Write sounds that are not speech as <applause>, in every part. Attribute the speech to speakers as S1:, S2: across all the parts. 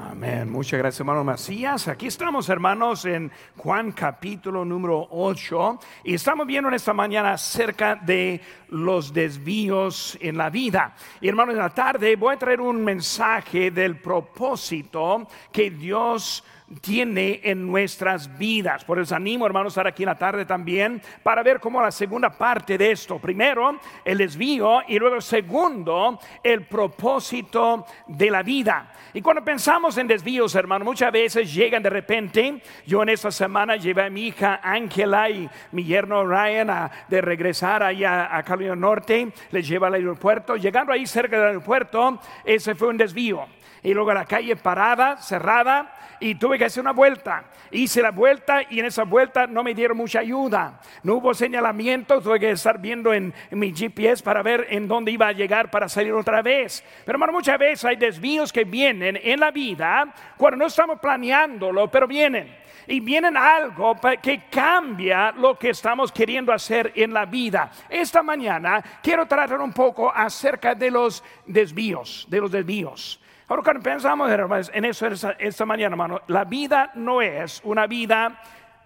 S1: Amén. Muchas gracias, hermano Macías. Aquí estamos, hermanos, en Juan capítulo número 8 y estamos viendo en esta mañana acerca de los desvíos en la vida. Y hermanos, en la tarde voy a traer un mensaje del propósito que Dios tiene en nuestras vidas. Por eso animo, hermanos, a estar aquí en la tarde también para ver cómo la segunda parte de esto. Primero, el desvío y luego, segundo, el propósito de la vida. Y cuando pensamos en desvíos, hermanos, muchas veces llegan de repente. Yo en esta semana llevé a mi hija Ángela y mi yerno Ryan de regresar allá a Carolina Norte. Les lleva al aeropuerto. Llegando ahí cerca del aeropuerto, ese fue un desvío y luego la calle parada, cerrada, y tuve que hacer una vuelta. Hice la vuelta y en esa vuelta no me dieron mucha ayuda. No hubo señalamiento, tuve que estar viendo en, mi GPS para ver en dónde iba a llegar para salir otra vez. Pero hermano, muchas veces hay desvíos que vienen en la vida cuando no estamos planeándolo, pero vienen y vienen algo que cambia lo que estamos queriendo hacer en la vida. Esta mañana quiero tratar un poco acerca de los desvíos, de los desvíos. Ahora cuando pensamos en eso esta, mañana, hermano, la vida no es una vida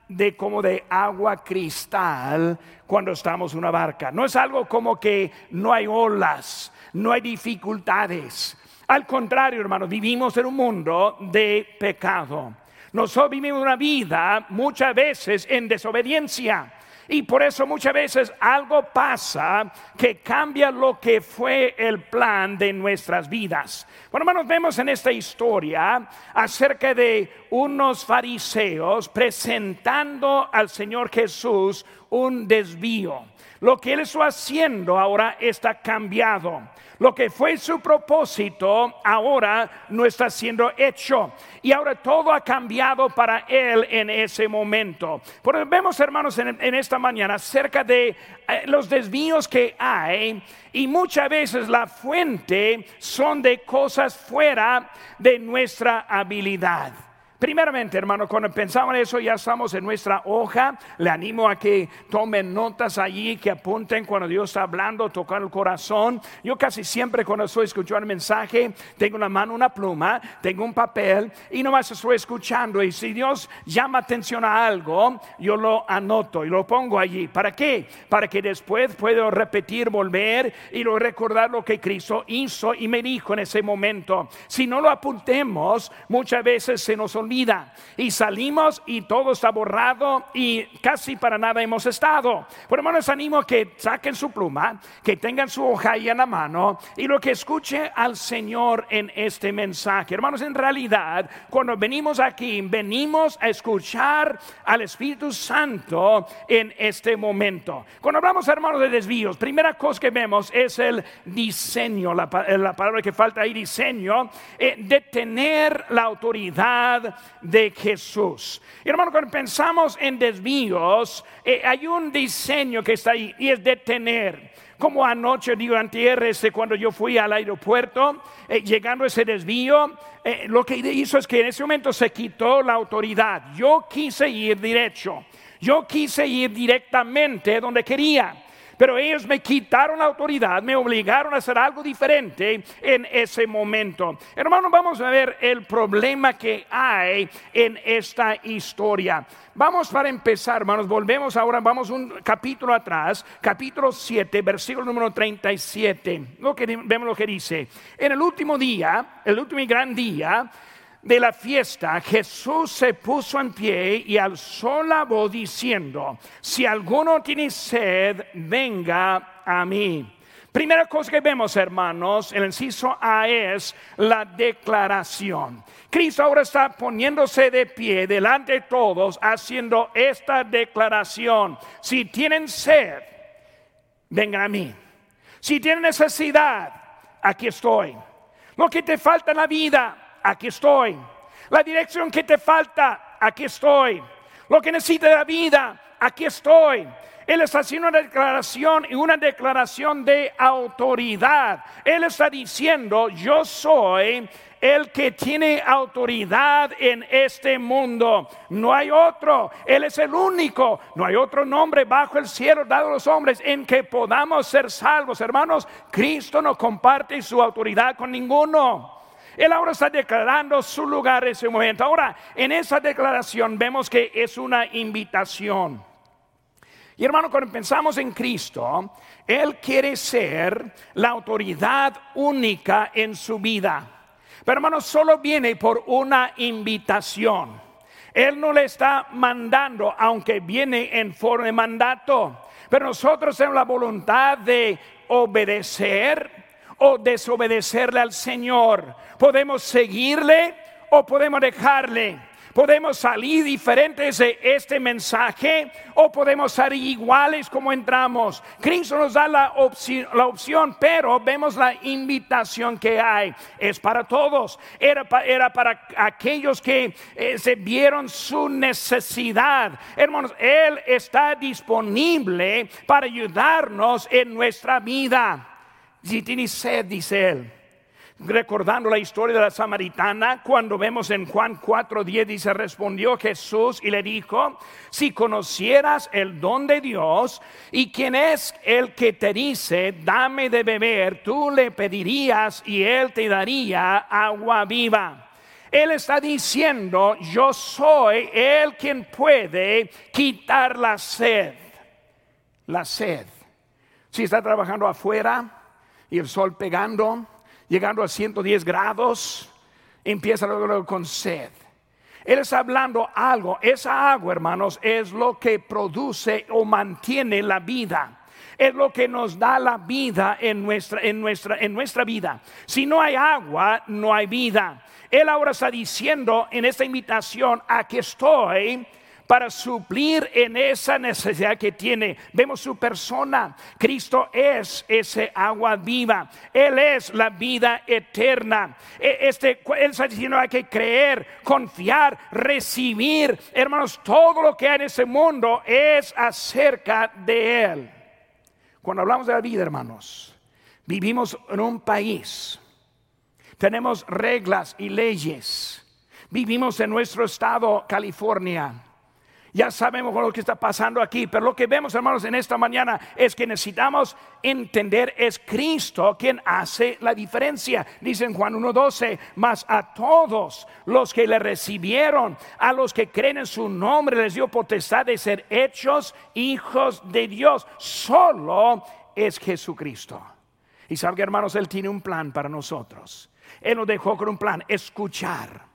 S1: de como de agua cristal cuando estamos en una barca. No es algo como que no hay olas, no hay dificultades. Al contrario, hermano, vivimos en un mundo de pecado. Nosotros vivimos una vida muchas veces en desobediencia. Y por eso muchas veces algo pasa que cambia lo que fue el plan de nuestras vidas. Bueno, hermanos, vemos en esta historia acerca de unos fariseos presentando al Señor Jesús un desvío. Lo que él está haciendo ahora está cambiado. Lo que fue su propósito ahora no está siendo hecho. Y ahora todo ha cambiado para él en ese momento. Porque vemos, hermanos, en, esta mañana acerca de eh, los desvíos que hay. Y muchas veces la fuente son de cosas fuera de nuestra habilidad. Primeramente, hermano, cuando pensamos en eso, ya estamos en nuestra hoja. Le animo a que tomen notas allí, que apunten cuando Dios está hablando, tocar el corazón. Yo casi siempre cuando estoy escuchando el mensaje, tengo una mano una pluma, tengo un papel y nomás estoy escuchando. Y si Dios llama atención a algo, yo lo anoto y lo pongo allí. ¿Para qué? Para que después puedo repetir, volver y lo recordar lo que Cristo hizo y me dijo en ese momento. Si no lo apuntemos, muchas veces se nos olvida y salimos y todo está borrado y casi para nada hemos estado. Por hermano, les animo a que saquen su pluma, que tengan su hoja ahí en la mano y lo que escuche al Señor en este mensaje. Hermanos, en realidad, cuando venimos aquí, venimos a escuchar al Espíritu Santo en este momento. Cuando hablamos, hermanos, de desvíos, primera cosa que vemos es el diseño, la, palabra que falta ahí, diseño, eh, de tener la autoridad de Jesús. Y hermano, cuando pensamos en desvíos, eh, hay un diseño que está ahí y es detener. Como anoche, digo, antier, este, cuando yo fui al aeropuerto, eh, llegando a ese desvío, eh, lo que hizo es que en ese momento se quitó la autoridad. Yo quise ir derecho. Yo quise ir directamente donde quería. Pero ellos me quitaron la autoridad, me obligaron a hacer algo diferente en ese momento. Hermano, vamos a ver el problema que hay en esta historia. Vamos para empezar, hermanos, volvemos ahora, vamos un capítulo atrás, capítulo 7, versículo número 37. Lo que, vemos lo que dice. En el último día, el último y gran día, de la fiesta, Jesús se puso en pie y alzó la voz diciendo, si alguno tiene sed, venga a mí. Primera cosa que vemos, hermanos, el inciso A es la declaración. Cristo ahora está poniéndose de pie delante de todos, haciendo esta declaración. Si tienen sed, vengan a mí. Si tienen necesidad, aquí estoy. Lo que te falta en la vida, aquí estoy. La dirección que te falta, aquí estoy. Lo que necesita de la vida, aquí estoy. Él está haciendo una declaración y una declaración de autoridad. Él está diciendo, yo soy el que tiene autoridad en este mundo. No hay otro. Él es el único. No hay otro nombre bajo el cielo dado a los hombres en que podamos ser salvos. Hermanos, Cristo no comparte su autoridad con ninguno. Él ahora está declarando su lugar en ese momento. Ahora, en esa declaración vemos que es una invitación. Y hermano, cuando pensamos en Cristo, Él quiere ser la autoridad única en su vida. Pero hermano, solo viene por una invitación. Él no le está mandando, aunque viene en forma de mandato. Pero nosotros tenemos la voluntad de obedecer o desobedecerle al Señor. Podemos seguirle o podemos dejarle. Podemos salir diferentes de este mensaje o podemos salir iguales como entramos. Cristo nos da la, opción, la opción pero vemos la invitación que hay. Es para todos. Era, para aquellos que eh, se vieron su necesidad. Hermanos, Él está disponible para ayudarnos en nuestra vida. Si tienes sed, dice Él recordando la historia de la samaritana, cuando vemos en Juan 4:10 dice, respondió Jesús y le dijo, si conocieras el don de Dios y quién es el que te dice, dame de beber, tú le pedirías y él te daría agua viva. Él está diciendo, yo soy el quien puede quitar la sed. La sed. Si está trabajando afuera y el sol pegando, llegando a 110 grados, empieza luego con sed. Él está hablando algo, esa agua, hermanos, es lo que produce o mantiene la vida. Es lo que nos da la vida en nuestra, en nuestra, en nuestra vida. Si no hay agua, no hay vida. Él ahora está diciendo en esta invitación, aquí estoy para suplir en esa necesidad que tiene. Vemos su persona. Cristo es ese agua viva. Él es la vida eterna. E, este, él está diciendo hay que creer, confiar, recibir. Hermanos, todo lo que hay en ese mundo es acerca de Él. Cuando hablamos de la vida, hermanos, vivimos en un país. Tenemos reglas y leyes. Vivimos en nuestro estado, California ya sabemos lo que está pasando aquí, pero lo que vemos, hermanos, en esta mañana es que necesitamos entender es Cristo quien hace la diferencia. Dice en Juan 1:12, mas a todos los que le recibieron, a los que creen en su nombre, les dio potestad de ser hechos hijos de Dios. Solo es Jesucristo. Y sabe que, hermanos, Él tiene un plan para nosotros. Él nos dejó con un plan, escuchar.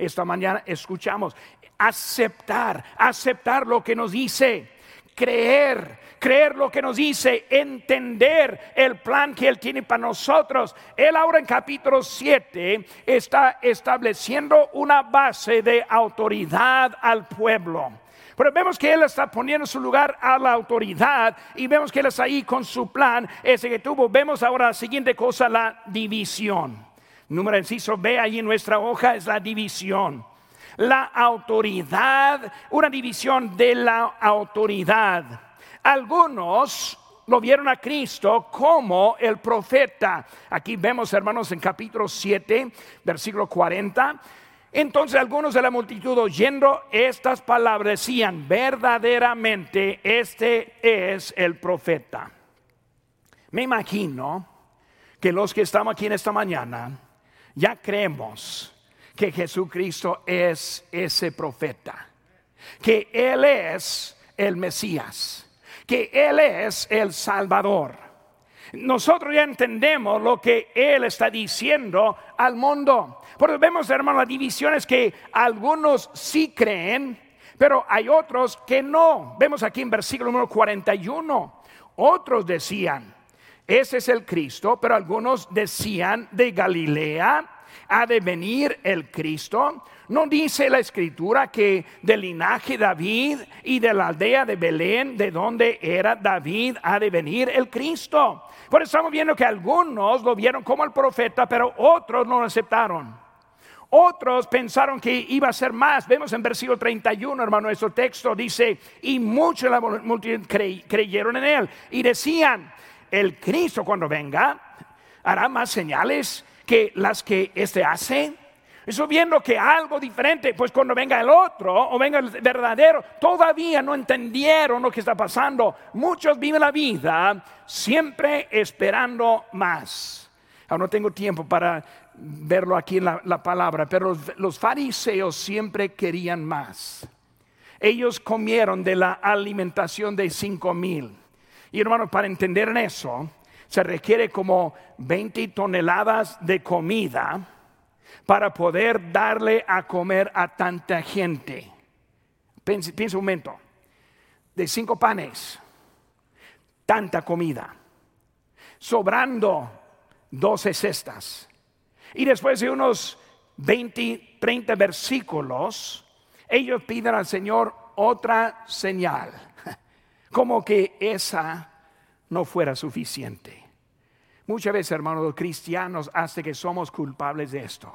S1: Esta mañana escuchamos aceptar, aceptar lo que nos dice, creer, creer lo que nos dice, entender el plan que Él tiene para nosotros. Él ahora en capítulo 7 está estableciendo una base de autoridad al pueblo. Pero vemos que Él está poniendo su lugar a la autoridad y vemos que Él está ahí con su plan, ese que tuvo. Vemos ahora la siguiente cosa, la división. Número inciso B ahí en nuestra hoja es la división la autoridad, una división de la autoridad. Algunos lo vieron a Cristo como el profeta. Aquí vemos, hermanos, en capítulo 7, versículo 40. Entonces algunos de la multitud oyendo estas palabras decían, verdaderamente este es el profeta. Me imagino que los que estamos aquí en esta mañana ya creemos que Jesucristo es ese profeta, que Él es el Mesías, que Él es el Salvador. Nosotros ya entendemos lo que Él está diciendo al mundo. Porque vemos, hermano, las divisiones que algunos sí creen, pero hay otros que no. Vemos aquí en versículo número 41. Otros decían, ese es el Cristo, pero algunos decían de Galilea ha de venir el Cristo? ¿No dice la escritura que del linaje David y de la aldea de Belén, de donde era David, ha de venir el Cristo? Por eso estamos viendo que algunos lo vieron como el profeta, pero otros no lo aceptaron. Otros pensaron que iba a ser más. Vemos en versículo 31, hermano, nuestro texto dice, y muchos de la creyeron en él y decían, el Cristo cuando venga hará más señales que las que éste hace. Eso viendo que algo diferente, pues cuando venga el otro o venga el verdadero, todavía no entendieron lo que está pasando. Muchos viven la vida siempre esperando más. Ahora no tengo tiempo para verlo aquí en la, palabra, pero los, fariseos siempre querían más. Ellos comieron de la alimentación de cinco mil. Y hermanos, para entender en eso, se requiere como 20 toneladas de comida para poder darle a comer a tanta gente. Piensa un momento, de cinco panes, tanta comida, sobrando 12 cestas. Y después de unos 20, 30 versículos, ellos piden al Señor otra señal, <laughs> como que esa no fuera suficiente. Muchas veces, hermanos, los cristianos hace que somos culpables de esto.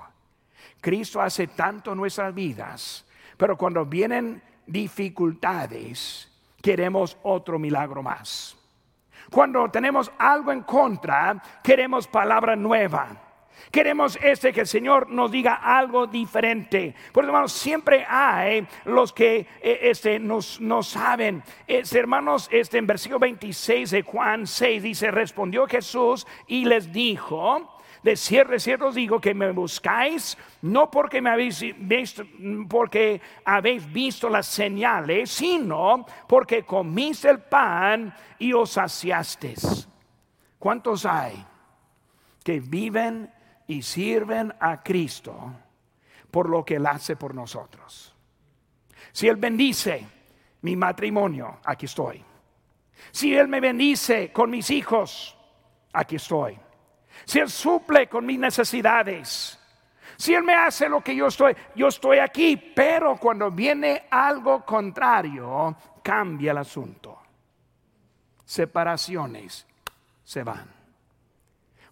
S1: Cristo hace tanto en nuestras vidas, pero cuando vienen dificultades, queremos otro milagro más. Cuando tenemos algo en contra, queremos palabra nueva. Queremos este que el Señor nos diga algo diferente. Por hermanos, siempre hay los que eh, este, nos, no saben. hermanos, este, en versículo 26 de Juan 6 dice, respondió Jesús y les dijo, de cierto, de cierto os digo que me buscáis, no porque me habéis visto, porque habéis visto las señales, sino porque comiste el pan y os saciasteis. ¿Cuántos hay que viven y sirven a Cristo por lo que Él hace por nosotros? Si Él bendice mi matrimonio, aquí estoy. Si Él me bendice con mis hijos, aquí estoy si Él suple con mis necesidades, si Él me hace lo que yo estoy, yo estoy aquí, pero cuando viene algo contrario, cambia el asunto. Separaciones se van.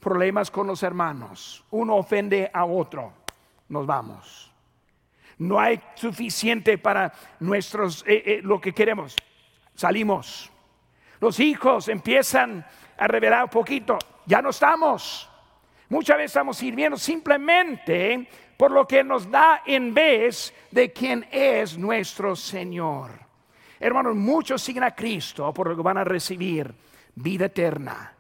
S1: Problemas con los hermanos, uno ofende a otro, nos vamos. No hay suficiente para nuestros, eh, eh, lo que queremos, salimos. Los hijos empiezan a revelar un poquito, ya no estamos. Muchas veces estamos sirviendo simplemente por lo que nos da en vez de quien es nuestro Señor. Hermanos, muchos siguen a Cristo por lo que van a recibir vida eterna,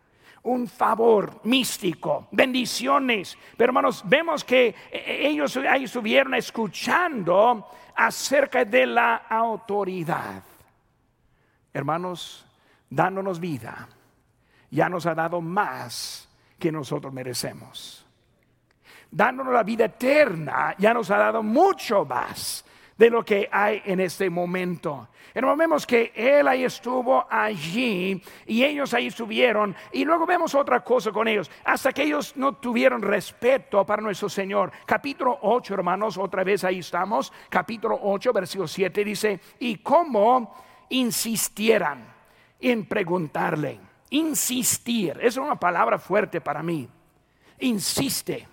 S1: un favor místico, bendiciones. Pero hermanos, vemos que ellos ahí estuvieron escuchando acerca de la autoridad. Hermanos, dándonos vida ya nos ha dado más que nosotros merecemos. Dándonos la vida eterna, ya nos ha dado mucho más de lo que hay en este momento. Pero vemos que Él ahí estuvo allí y ellos ahí estuvieron. Y luego vemos otra cosa con ellos, hasta que ellos no tuvieron respeto para nuestro Señor. Capítulo 8, hermanos, otra vez ahí estamos. Capítulo 8, versículo 7 dice, y cómo insistieran en preguntarle insistir. Es una palabra fuerte para mí. Insiste.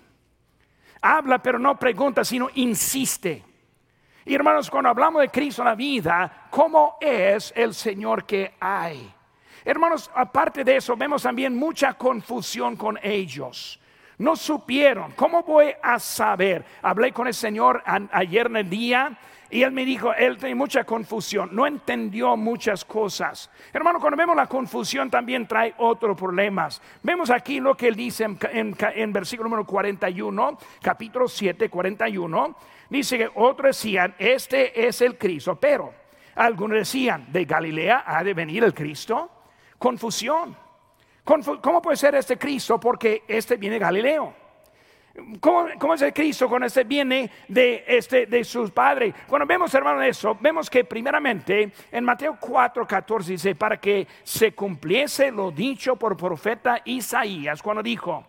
S1: Habla pero no pregunta, sino insiste. Y hermanos, cuando hablamos de Cristo en la vida, ¿cómo es el Señor que hay? Hermanos, aparte de eso, vemos también mucha confusión con ellos. No supieron. ¿Cómo voy a saber? Hablé con el Señor ayer en el día y él me dijo, él tiene mucha confusión, no entendió muchas cosas. Hermano, cuando vemos la confusión también trae otros problemas. Vemos aquí lo que él dice en, versículo número 41, capítulo 7, 41. Dice que otros decían, este es el Cristo, pero algunos decían, de Galilea ha de venir el Cristo. Confusión. ¿Cómo puede ser este Cristo? Porque este viene de Galileo. ¿Cómo, es el Cristo cuando este viene de, este, de sus padres? Cuando vemos, hermano, eso, vemos que primeramente en Mateo 4, 14 dice, para que se cumpliese lo dicho por profeta Isaías, cuando dijo,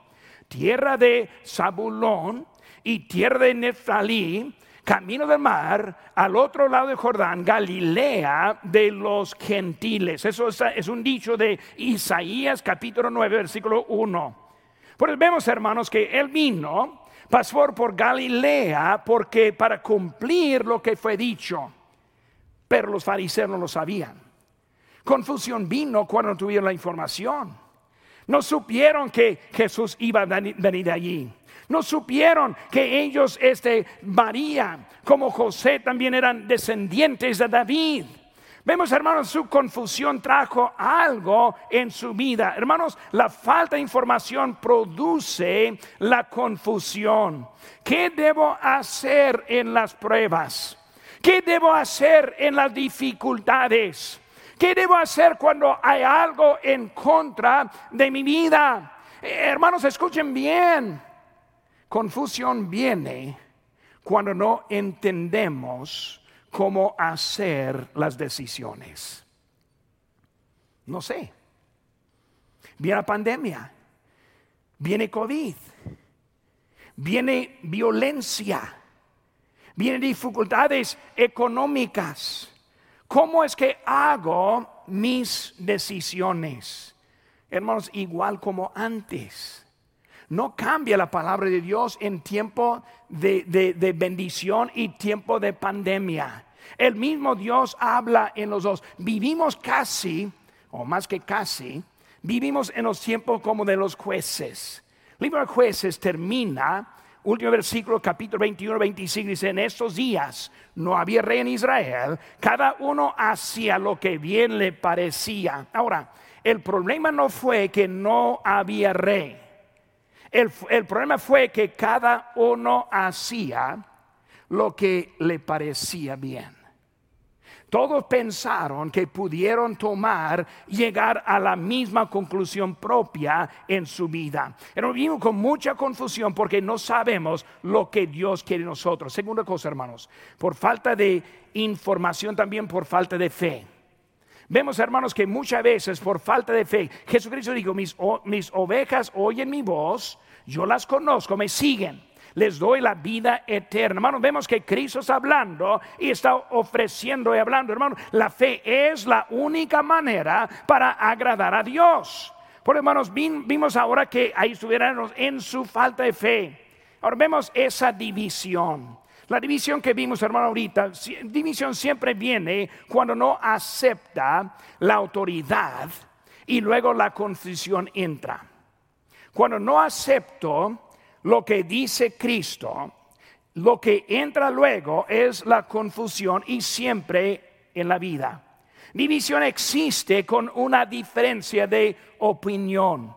S1: tierra de Zabulón y tierra de Neftalí, camino del mar, al otro lado de Jordán, Galilea de los gentiles. Eso es, un dicho de Isaías capítulo 9, versículo 1. Pues vemos, hermanos, que él vino, pasó por Galilea, porque para cumplir lo que fue dicho, pero los fariseos no lo sabían. Confusión vino cuando tuvieron la información. No supieron que Jesús iba a venir de allí. No supieron que ellos, este, María, como José, también eran descendientes de David. Vemos, hermanos, su confusión trajo algo en su vida. Hermanos, la falta de información produce la confusión. ¿Qué debo hacer en las pruebas? ¿Qué debo hacer en las dificultades? ¿Qué debo hacer cuando hay algo en contra de mi vida? Eh, hermanos, escuchen bien. Confusión viene cuando no entendemos cómo hacer las decisiones. No sé. Viene la pandemia, viene COVID, viene violencia, vienen dificultades económicas. ¿Cómo es que hago mis decisiones? Hermanos, igual como antes. No cambia la palabra de Dios en tiempo de, bendición y tiempo de pandemia. El mismo Dios habla en los dos. Vivimos casi, o más que casi, vivimos en los tiempos como de los jueces. Libro de jueces termina, último versículo, capítulo 21, 25, dice, en estos días no había rey en Israel, cada uno hacía lo que bien le parecía. Ahora, el problema no fue que no había rey. El, problema fue que cada uno hacía lo que le parecía bien. Todos pensaron que pudieron tomar, llegar a la misma conclusión propia en su vida. Pero vivimos con mucha confusión porque no sabemos lo que Dios quiere de nosotros. Segunda cosa, hermanos, por falta de información, también por falta de fe. Vemos, hermanos, que muchas veces por falta de fe, Jesucristo dijo, mis, mis ovejas oyen mi voz, yo las conozco, me siguen les doy la vida eterna. Hermanos, vemos que Cristo está hablando y está ofreciendo y hablando. Hermano, la fe es la única manera para agradar a Dios. Por hermanos, vimos ahora que ahí estuvieran en su falta de fe. Ahora vemos esa división. La división que vimos, hermano, ahorita, división siempre viene cuando no acepta la autoridad y luego la confusión entra. Cuando no acepto lo que dice Cristo, lo que entra luego es la confusión y siempre en la vida. División existe con una diferencia de opinión.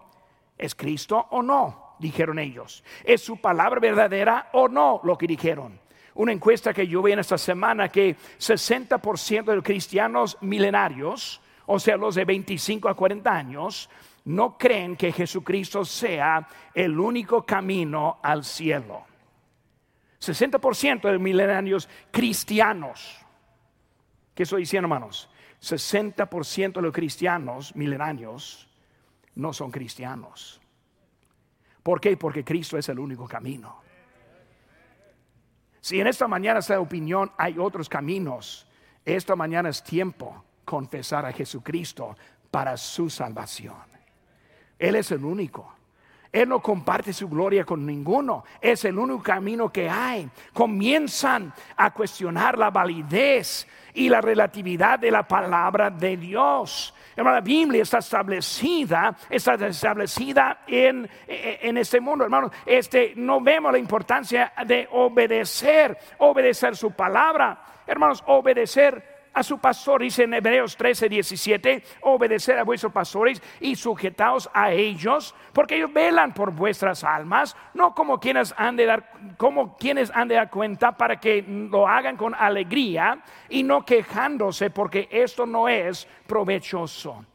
S1: ¿Es Cristo o no? Dijeron ellos. ¿Es su palabra verdadera o no? Lo que dijeron una encuesta que yo vi en esta semana que 60% de los cristianos milenarios, o sea, los de 25 a 40 años, no creen que Jesucristo sea el único camino al cielo. 60% de milenarios cristianos. ¿Qué estoy diciendo, hermanos? 60% de los cristianos milenarios no son cristianos. ¿Por qué? Porque Cristo es el único camino. Si en esta mañana esta opinión hay otros caminos, esta mañana es tiempo confesar a Jesucristo para su salvación. Él es el único. Él no comparte su gloria con ninguno. Es el único camino que hay. Comienzan a cuestionar la validez y la relatividad de la palabra de Dios. Hermano, la Biblia está establecida, está establecida en, en este mundo, hermano. Este, no vemos la importancia de obedecer, obedecer su palabra. Hermanos, obedecer a su pastor, dice en Hebreos 13, 17, obedecer a vuestros pastores y sujetaos a ellos, porque ellos velan por vuestras almas, no como quienes han de dar, como quienes han de dar cuenta para que lo hagan con alegría y no quejándose, porque esto no es provechoso.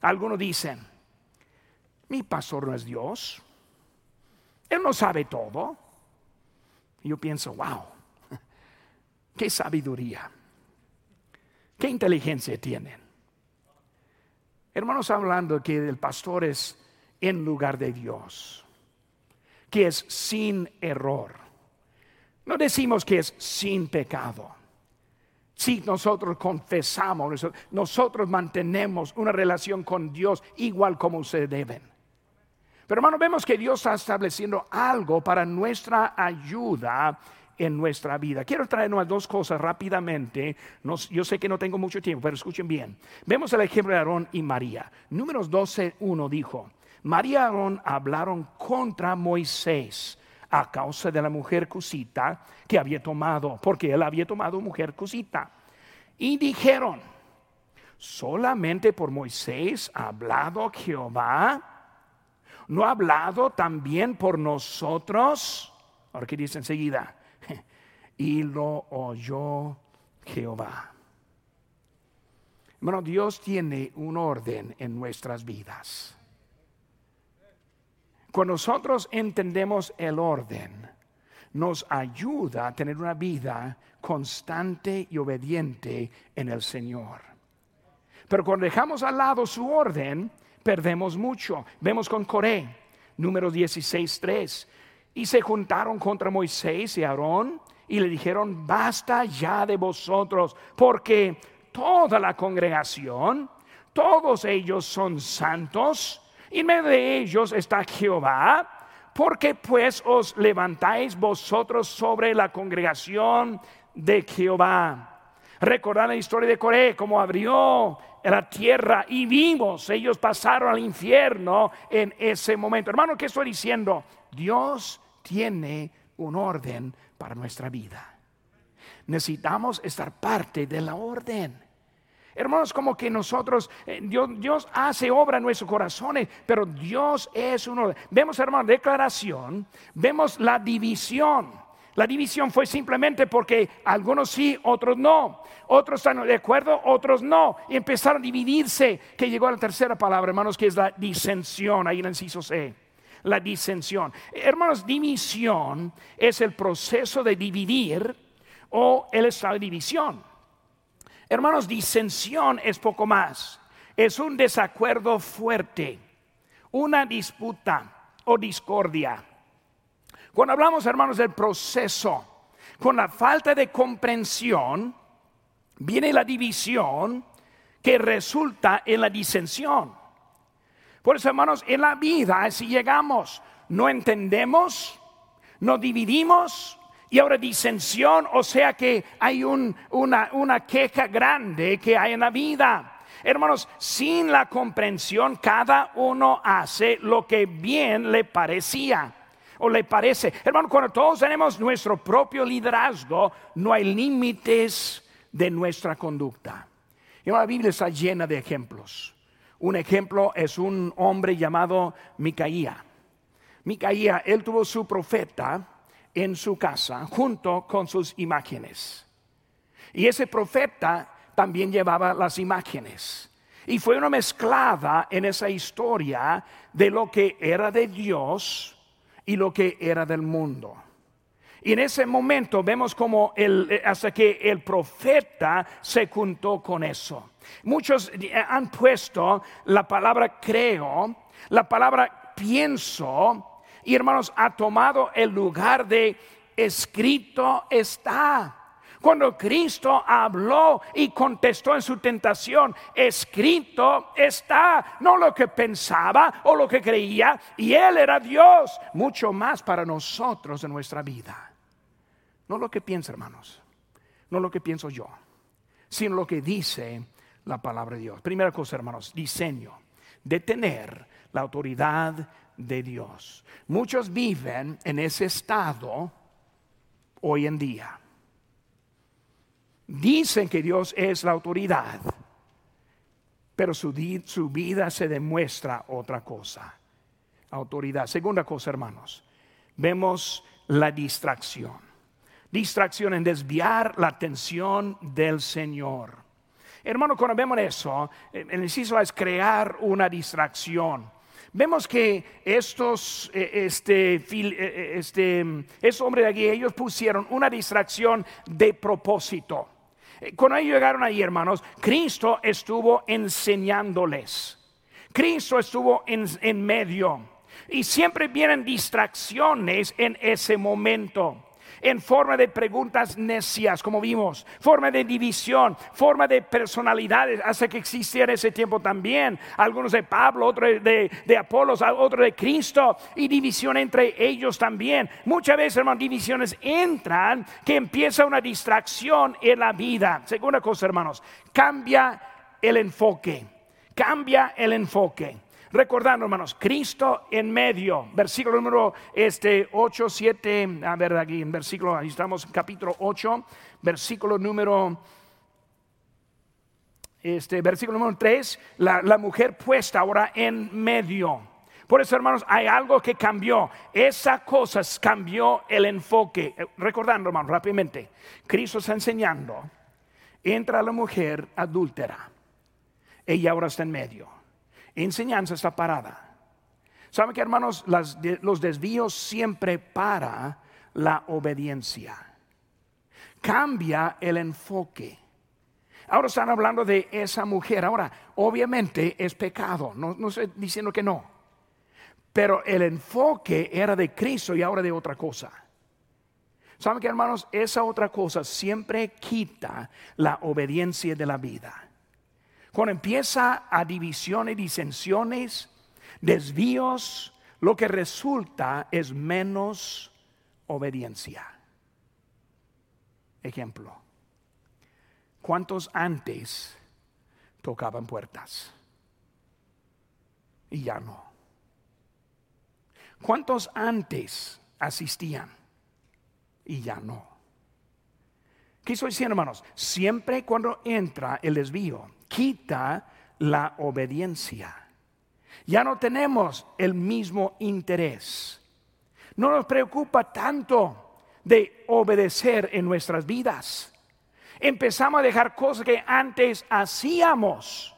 S1: Algunos dicen, mi pastor no es Dios, él no sabe todo. Y yo pienso, wow, <laughs> qué sabiduría. ¿Qué inteligencia tienen? Hermanos, hablando que el pastor es en lugar de Dios, que es sin error. No decimos que es sin pecado. Si nosotros confesamos, nosotros mantenemos una relación con Dios igual como ustedes deben. Pero hermanos, vemos que Dios está estableciendo algo para nuestra ayuda en nuestra vida. Quiero traer dos cosas rápidamente. yo sé que no tengo mucho tiempo, pero escuchen bien. Vemos el ejemplo de Aarón y María. Números 12, 1 dijo, María y Aarón hablaron contra Moisés a causa de la mujer cusita que había tomado, porque él había tomado mujer cusita. Y dijeron, solamente por Moisés ha hablado Jehová. ¿No ha hablado también por nosotros? Ahora que dice enseguida, y lo oyó Jehová. Bueno, Dios tiene un orden en nuestras vidas. Cuando nosotros entendemos el orden, nos ayuda a tener una vida constante y obediente en el Señor. Pero cuando dejamos al lado su orden, perdemos mucho. Vemos con Coré, número 16.3. Y se juntaron contra Moisés y Aarón y le dijeron, basta ya de vosotros, porque toda la congregación, todos ellos son santos, y en medio de ellos está Jehová. porque pues os levantáis vosotros sobre la congregación de Jehová? Recordad la historia de Coré, como abrió la tierra y vimos, ellos pasaron al infierno en ese momento. Hermano, ¿qué estoy diciendo? Dios tiene un orden para nuestra vida. Necesitamos estar parte de la orden. Hermanos, como que nosotros, eh, Dios, hace obra en nuestros corazones, pero Dios es uno. Vemos, hermanos, declaración, vemos la división. La división fue simplemente porque algunos sí, otros no. Otros están de acuerdo, otros no. Y empezaron a dividirse, que llegó a la tercera palabra, hermanos, que es la disensión, ahí en el inciso C la disensión. Hermanos, división es el proceso de dividir o el estado de división. Hermanos, disensión es poco más. Es un desacuerdo fuerte, una disputa o discordia. Cuando hablamos, hermanos, del proceso, con la falta de comprensión, viene la división que resulta en la disensión. Por eso, hermanos, en la vida, si llegamos, no entendemos, no dividimos, y ahora disensión, o sea que hay una, una queja grande que hay en la vida. Hermanos, sin la comprensión, cada uno hace lo que bien le parecía o le parece. Hermano, cuando todos tenemos nuestro propio liderazgo, no hay límites de nuestra conducta. Y la Biblia está llena de ejemplos. Un ejemplo es un hombre llamado Micaía. Micaía, él tuvo su profeta en su casa junto con sus imágenes. Y ese profeta también llevaba las imágenes. Y fue una mezclada en esa historia de lo que era de Dios y lo que era del mundo. Y en ese momento vemos como el, eh, hasta que el profeta se juntó con eso. Muchos eh, han puesto la palabra creo, la palabra pienso, y hermanos, ha tomado el lugar de escrito está. Cuando Cristo habló y contestó en su tentación, escrito está, no lo que pensaba o lo que creía, y Él era Dios, mucho más para nosotros en nuestra vida. No lo que piensa, hermanos. No lo que pienso yo, sino lo que dice la palabra de Dios. Primera cosa, hermanos, diseño de tener la autoridad de Dios. Muchos viven en ese estado hoy en día. Dicen que Dios es la autoridad, pero su, su vida se demuestra otra cosa. Autoridad. Segunda cosa, hermanos, vemos la distracción distracción, en desviar la atención del Señor. Hermano, cuando vemos eso, eh, el inciso es crear una distracción. Vemos que estos, eh, este, eh, este, estos hombres de aquí, ellos pusieron una distracción de propósito. Cuando ellos llegaron ahí, hermanos, Cristo estuvo enseñándoles. Cristo estuvo en medio. Y siempre vienen distracciones en ese momento en forma de preguntas necias, como vimos, forma de división, forma de personalidades, hace que existiera ese tiempo también. Algunos de Pablo, otros de, de Apolos, otros de Cristo, y división entre ellos también. Muchas veces, hermanos, divisiones entran que empieza una distracción en la vida. Segunda cosa, hermanos, cambia el enfoque. Cambia el enfoque. Recordando, hermanos, Cristo en medio, versículo número este, 8, 7, a ver aquí, en versículo, ahí estamos, capítulo 8, versículo número este versículo número 3, la, la mujer puesta ahora en medio. Por eso, hermanos, hay algo que cambió. Esa cosa cambió el enfoque. Eh, recordando, hermanos, rápidamente, Cristo está enseñando. Entra la mujer adúltera. Ella ahora está en medio. Enseñanza está parada. ¿Saben que, hermanos? los desvíos siempre para la obediencia. Cambia el enfoque. Ahora están hablando de esa mujer. Ahora, obviamente es pecado. No, no estoy diciendo que no. Pero el enfoque era de Cristo y ahora de otra cosa. ¿Saben que hermanos? Esa otra cosa siempre quita la obediencia de la vida. Cuando empieza a divisiones, disensiones, desvíos, lo que resulta es menos obediencia. Ejemplo, ¿cuántos antes tocaban puertas? Y ya no. ¿Cuántos antes asistían? Y ya no. ¿Qué estoy diciendo, hermanos? Siempre cuando entra el desvío, quita la obediencia. Ya no tenemos el mismo interés. No nos preocupa tanto de obedecer en nuestras vidas. Empezamos a dejar cosas que antes hacíamos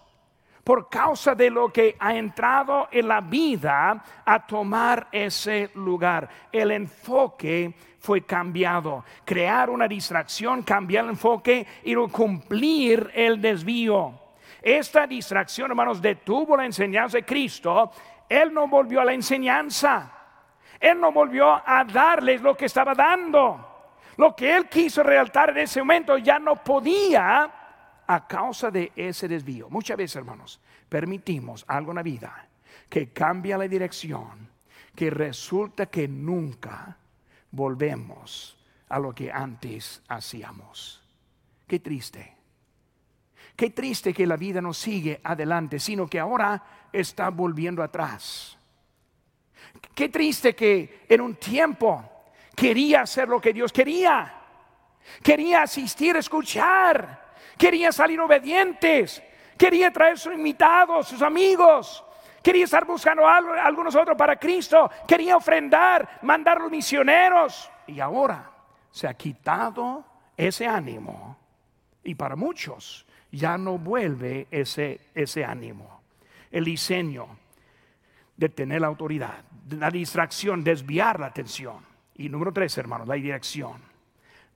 S1: por causa de lo que ha entrado en la vida a tomar ese lugar. El enfoque fue cambiado. Crear una distracción, cambiar el enfoque y cumplir el desvío. Esta distracción, hermanos, detuvo la enseñanza de Cristo. Él no volvió a la enseñanza. Él no volvió a darles lo que estaba dando. Lo que él quiso realtar en ese momento ya no podía a causa de ese desvío. Muchas veces, hermanos, permitimos algo en la vida que cambia la dirección, que resulta que nunca volvemos a lo que antes hacíamos. Qué triste. Qué triste que la vida no sigue adelante, sino que ahora está volviendo atrás. Qué triste que en un tiempo quería hacer lo que Dios quería. Quería asistir, escuchar quería salir obedientes, quería traer sus invitados, sus amigos, quería estar buscando a algunos otros para Cristo, quería ofrendar, mandar los misioneros. Y ahora se ha quitado ese ánimo. Y para muchos ya no vuelve ese, ese ánimo. El diseño de tener la autoridad, la distracción, desviar la atención. Y número tres, hermanos, la dirección.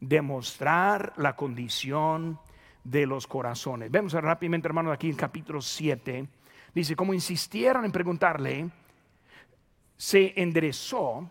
S1: Demostrar la condición de los corazones. Vemos rápidamente, hermanos, aquí en capítulo 7. Dice, como insistieron en preguntarle, se enderezó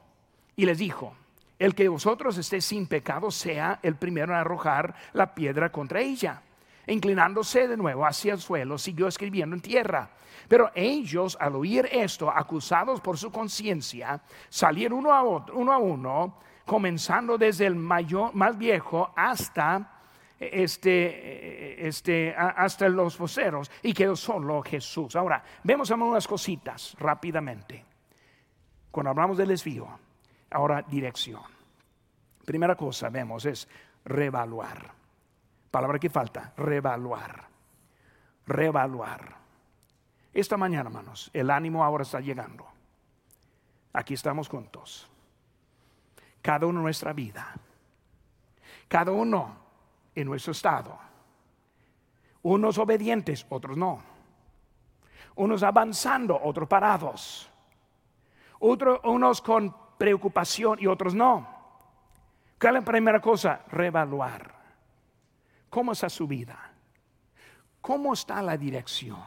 S1: y les dijo, el que vosotros esté sin pecado sea el primero en arrojar la piedra contra ella. E inclinándose de nuevo hacia el suelo, siguió escribiendo en tierra. Pero ellos, al oír esto, acusados por su conciencia, salieron uno a, uno a uno, comenzando desde el mayor, más viejo hasta este, este, hasta los voceros y quedó solo Jesús. Ahora, vemos algunas cositas rápidamente. Cuando hablamos del desvío, ahora dirección. Primera cosa vemos es revaluar. Palabra que falta, revaluar. Revaluar. Esta mañana, hermanos, el ánimo ahora está llegando. Aquí estamos juntos. Cada uno nuestra vida. Cada uno en nuestro estado. Unos obedientes, otros no. Unos avanzando, otros parados. unos con preocupación y otros no. ¿Qué es la primera cosa? Revaluar. ¿Cómo está su vida? ¿Cómo está la dirección?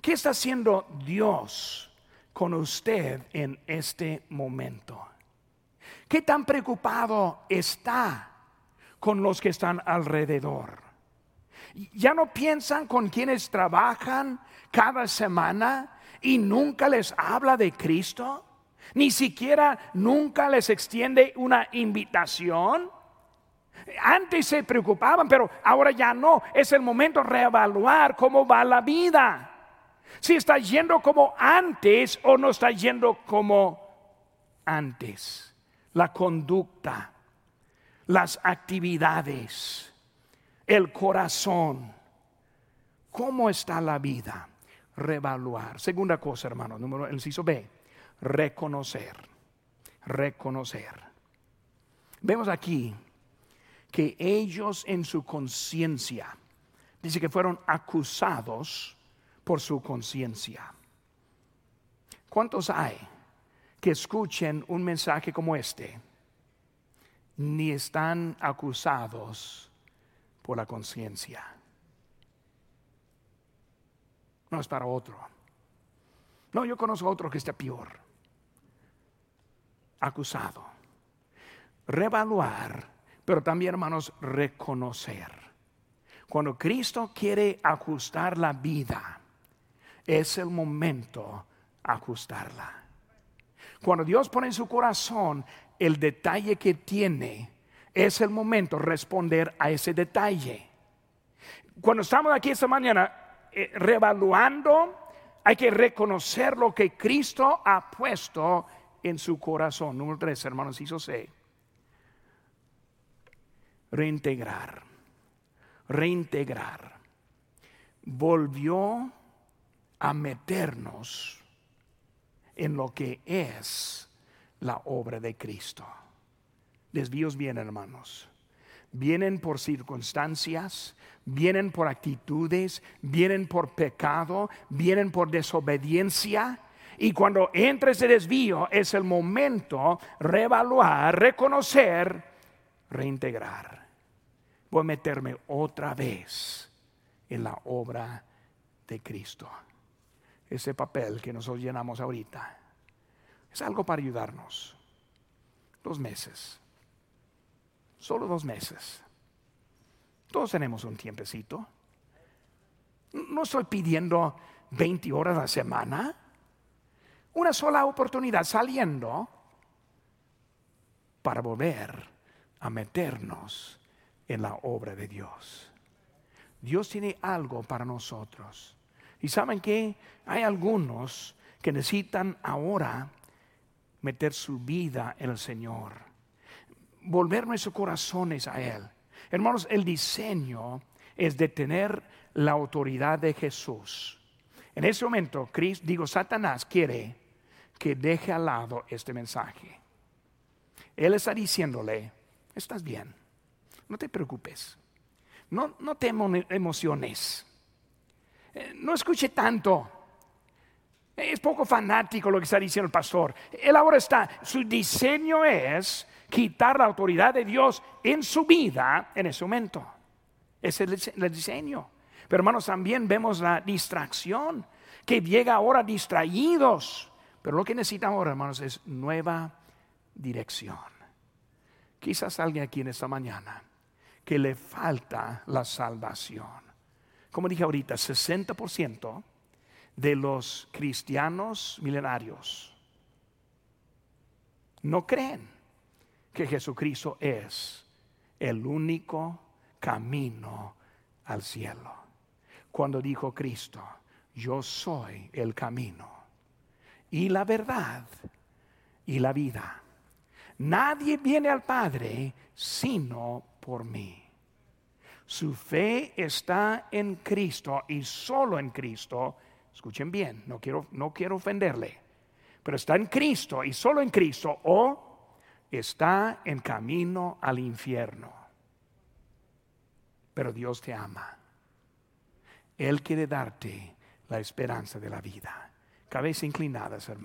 S1: ¿Qué está haciendo Dios con usted en este momento? ¿Qué tan preocupado está con los que están alrededor. Ya no piensan con quienes trabajan cada semana y nunca les habla de Cristo. Ni siquiera nunca les extiende una invitación. Antes se preocupaban, pero ahora ya no. Es el momento de reevaluar cómo va la vida. Si está yendo como antes o no está yendo como antes. La conducta las actividades, el corazón. ¿cómo está la vida? Revaluar. Segunda cosa, hermano, número el inciso B, reconocer. Reconocer. Vemos aquí que ellos en su conciencia, dice que fueron acusados por su conciencia. ¿Cuántos hay que escuchen un mensaje como este? Ni están acusados por la conciencia. No es para otro. No, yo conozco a otro que está peor. Acusado. Revaluar, pero también, hermanos, reconocer. Cuando Cristo quiere ajustar la vida, es el momento ajustarla. Cuando Dios pone en su corazón el detalle que tiene, es el momento responder a ese detalle. Cuando estamos aquí esta mañana eh, revaluando, hay que reconocer lo que Cristo ha puesto en su corazón. Número tres, hermanos, hizo C. Reintegrar. Reintegrar. Volvió a meternos en lo que es la obra de Cristo. Desvíos vienen, hermanos. Vienen por circunstancias, vienen por actitudes, vienen por pecado, vienen por desobediencia. Y cuando entra ese desvío es el momento reevaluar, reconocer, reintegrar. Voy a meterme otra vez en la obra de Cristo ese papel que nosotros llenamos ahorita. Es algo para ayudarnos. Dos meses. Solo dos meses. Todos tenemos un tiempecito. No estoy pidiendo 20 horas a la semana. Una sola oportunidad saliendo para volver a meternos en la obra de Dios. Dios tiene algo para nosotros. Y saben que hay algunos que necesitan ahora meter su vida en el Señor, volver nuestros corazones a Él. Hermanos, el diseño es de tener la autoridad de Jesús. En ese momento, Cristo, digo, Satanás quiere que deje al lado este mensaje. Él está diciéndole, estás bien, no te preocupes, no, no te emociones no escuche tanto. Es poco fanático lo que está diciendo el pastor. Él ahora está, su diseño es quitar la autoridad de Dios en su vida en ese momento. Ese es el diseño. Pero hermanos, también vemos la distracción que llega ahora distraídos. Pero lo que necesita ahora, hermanos, es nueva dirección. Quizás alguien aquí en esta mañana que le falta la salvación como dije ahorita, 60% de los cristianos milenarios no creen que Jesucristo es el único camino al cielo. Cuando dijo Cristo, yo soy el camino y la verdad y la vida. Nadie viene al Padre sino por mí. Su fe está en Cristo y solo en Cristo. Escuchen bien, no quiero, no quiero ofenderle, pero está en Cristo y solo en Cristo o está en camino al infierno. Pero Dios te ama. Él quiere darte la esperanza de la vida. Cabeza inclinadas, hermanos.